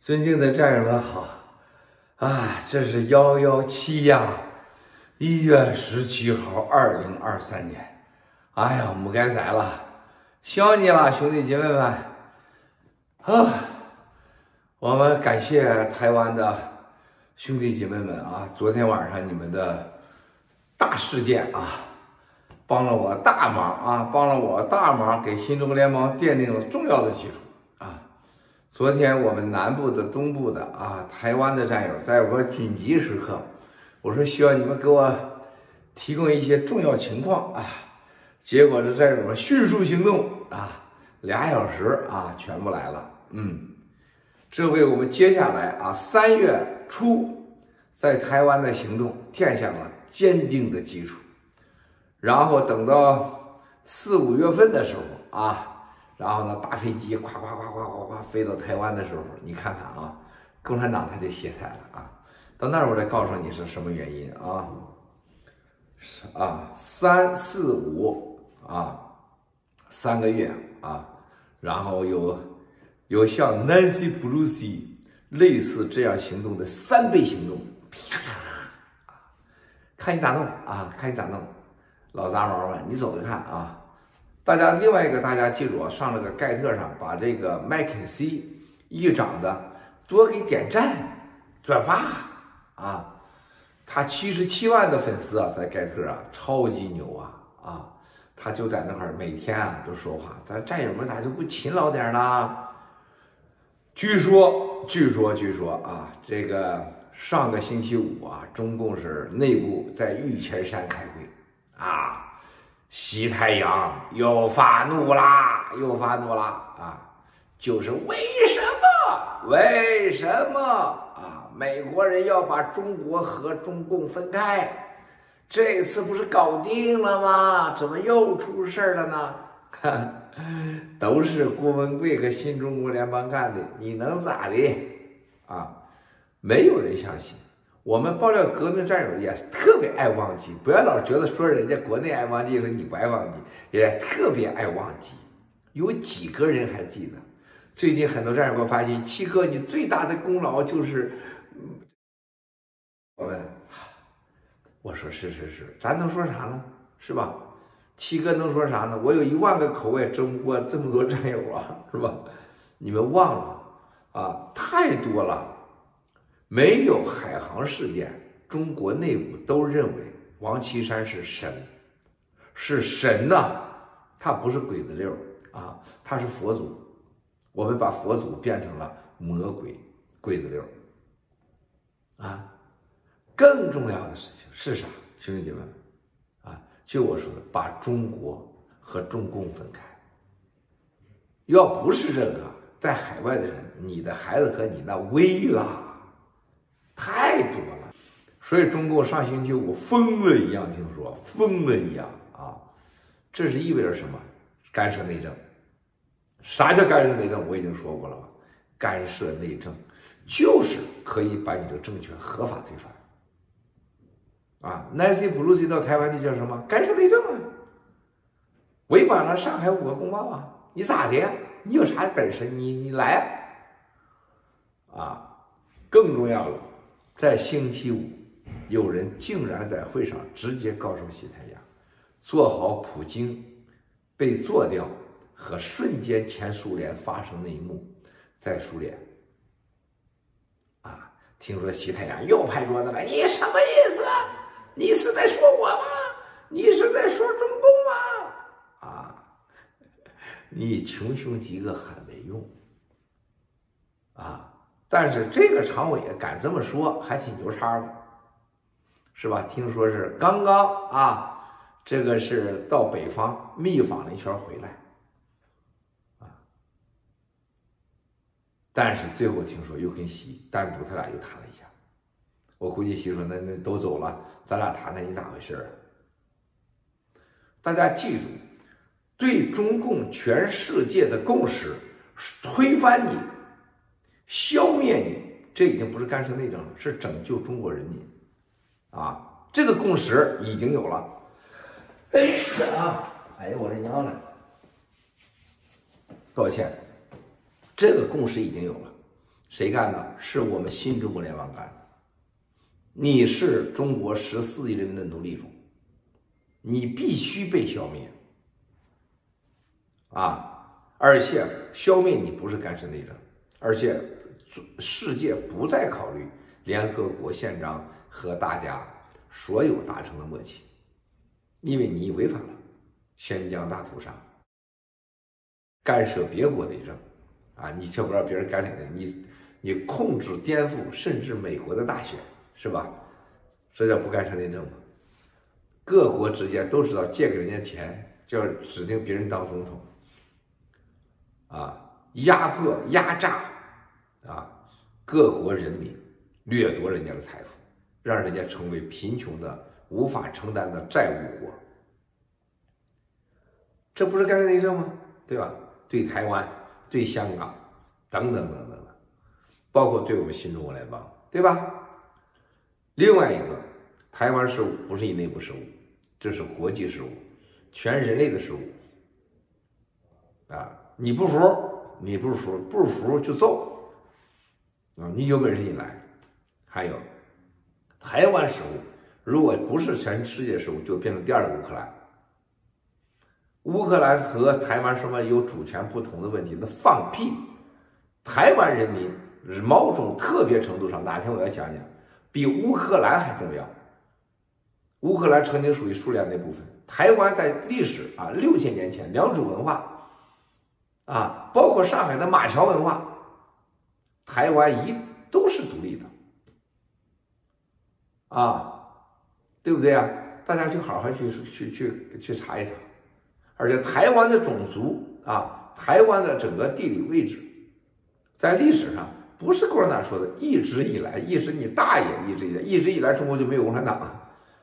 尊敬的战友们好，啊，这是幺幺七呀，一月十七号，二零二三年，哎呀，母该宰了，想你了，兄弟姐妹们，啊，我们感谢台湾的兄弟姐妹们啊，昨天晚上你们的大事件啊，帮了我大忙啊，帮了我大忙，给新中国联盟奠定了重要的基础。昨天我们南部的、东部的啊，台湾的战友，在我紧急时刻，我说需要你们给我提供一些重要情况啊，结果这战友们迅速行动啊，俩小时啊，全部来了。嗯，这为我们接下来啊三月初在台湾的行动奠下了坚定的基础，然后等到四五月份的时候啊。然后呢，大飞机咵咵咵咵咵咵飞到台湾的时候，你看看啊，共产党他就歇菜了啊。到那儿我再告诉你是什么原因啊？是啊，三四五啊，三个月啊，然后有有像 Nancy Pelosi 类似这样行动的三倍行动，啪啊，看你咋弄啊？看你咋弄，老杂毛们，你走着看啊。大家另外一个，大家记住啊，上了个盖特上，把这个麦肯锡议长的多给点赞、转发啊！他七十七万的粉丝啊，在盖特啊，超级牛啊啊！他就在那块儿每天啊都说话，咱战友们咋就不勤劳点呢？据说，据说，据说啊，这个上个星期五啊，中共是内部在玉泉山开会啊。西太阳又发怒啦，又发怒啦啊！就是为什么？为什么啊？美国人要把中国和中共分开，这次不是搞定了吗？怎么又出事了呢？都是郭文贵和新中国联邦干的，你能咋的？啊，没有人相信。我们爆料革命战友也特别爱忘记，不要老觉得说人家国内爱忘记，说你不爱忘记，也特别爱忘记。有几个人还记得？最近很多战友给我发信，七哥，你最大的功劳就是……我问，我说是是是，咱能说啥呢？是吧？七哥能说啥呢？我有一万个口味，争不过这么多战友啊，是吧？你们忘了啊？太多了。没有海航事件，中国内部都认为王岐山是神，是神呐，他不是鬼子六啊，他是佛祖。我们把佛祖变成了魔鬼、鬼子六啊。更重要的事情是啥？兄弟姐妹们啊，就我说的，把中国和中共分开。要不是这个，在海外的人，你的孩子和你那危了。太多了，所以中共上星期五疯了一样，听说疯了一样啊，这是意味着什么？干涉内政。啥叫干涉内政？我已经说过了吧？干涉内政就是可以把你这个政权合法推翻。啊，Nancy Pelosi 到台湾，你叫什么？干涉内政啊！违反了上海五个公报啊！你咋的？你有啥本事？你你来啊！啊，更重要了。在星期五，有人竟然在会上直接告诉西太阳，做好普京被做掉和瞬间前苏联发生那一幕，在苏联。啊，听说西太阳又拍桌子了，你什么意思？你是在说我吗？你是在说中共吗？啊，你穷凶极恶很没用。啊。但是这个常委敢这么说，还挺牛叉的，是吧？听说是刚刚啊，这个是到北方密访了一圈回来，啊，但是最后听说又跟习单独他俩又谈了一下，我估计习说那那都走了，咱俩谈谈你咋回事？大家记住，对中共全世界的共识推翻你。消灭你，这已经不是干涉内政了，是拯救中国人民，啊，这个共识已经有了。哎啊，哎呀，我的娘嘞！抱歉，这个共识已经有了，谁干的？是我们新中国联邦干的。你是中国十四亿人民的奴隶主，你必须被消灭啊！而且消灭你不是干涉内政，而且世界不再考虑联合国宪章和大家所有达成的默契，因为你违反了宣讲大屠杀，干涉别国内政啊！你却不让别人干涉的，你你控制、颠覆，甚至美国的大选，是吧？这叫不干涉内政吗？各国之间都知道，借给人家钱就要指定别人当总统。啊，压迫、压榨，啊，各国人民掠夺人家的财富，让人家成为贫穷的、无法承担的债务国。这不是干涉内政吗？对吧？对台湾、对香港，等等等等等，包括对我们新中国联邦，对吧？另外一个，台湾事务不是你内部事务，这是国际事务，全人类的事务。啊。你不服，你不服，不服就揍啊！你有本事你来。还有，台湾事务，如果不是全世界事务，就变成第二个乌克兰。乌克兰和台湾什么有主权不同的问题？那放屁！台湾人民某种特别程度上，哪天我要讲讲，比乌克兰还重要。乌克兰曾经属于苏联那部分，台湾在历史啊六千年前良渚文化。啊，包括上海的马桥文化，台湾一都是独立的，啊，对不对啊？大家去好好去去去去查一查，而且台湾的种族啊，台湾的整个地理位置，在历史上不是共产党说的，一直以来，一直你大爷，一直以来，一直以来中国就没有共产党，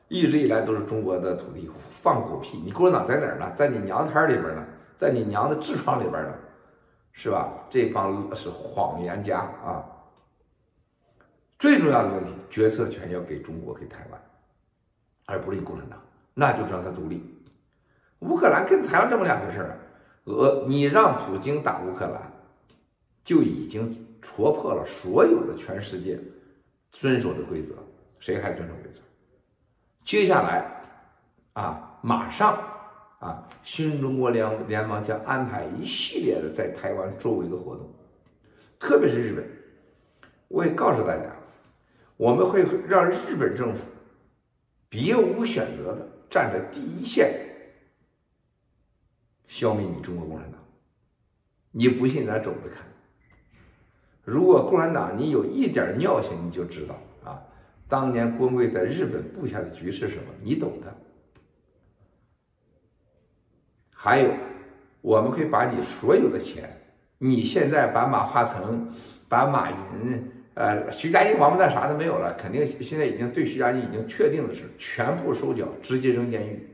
一直以来都是中国的土地，放狗屁！你共产党在哪儿呢？在你娘胎里边呢？在你娘的痔疮里边呢，是吧？这帮是谎言家啊！最重要的问题，决策权要给中国，给台湾，而不是共产党，那就是让他独立。乌克兰跟台湾这么两回事儿，俄你让普京打乌克兰，就已经戳破了所有的全世界遵守的规则，谁还遵守规则？接下来啊，马上。啊，新中国联联邦将安排一系列的在台湾周围的活动，特别是日本，我也告诉大家，我们会让日本政府别无选择的站在第一线，消灭你中国共产党。你不信，咱走着看。如果共产党你有一点尿性，你就知道啊，当年郭文贵在日本布下的局是什么，你懂的。还有，我们会把你所有的钱，你现在把马化腾、把马云、呃徐家印王八蛋啥都没有了，肯定现在已经对徐家印已经确定的是全部收缴，直接扔监狱。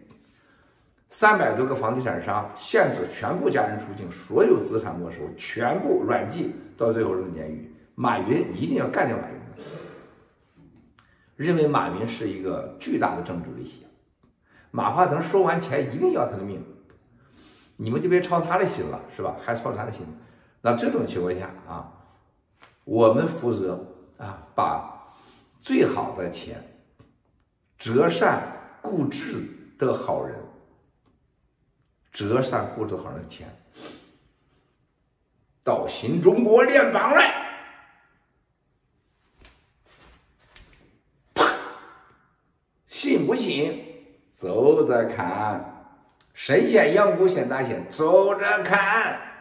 三百多个房地产商限制全部家人出境，所有资产没收，全部软禁，到最后扔监狱。马云一定要干掉马云，认为马云是一个巨大的政治威胁。马化腾收完钱一定要他的命。你们就别操他的心了，是吧？还操他的心？那这种情况下啊，我们负责啊，把最好的钱，折善固执的好人，折善固执好人的钱，到新中国联邦来。信不信？走着看。神仙养蛊现大仙，走着看。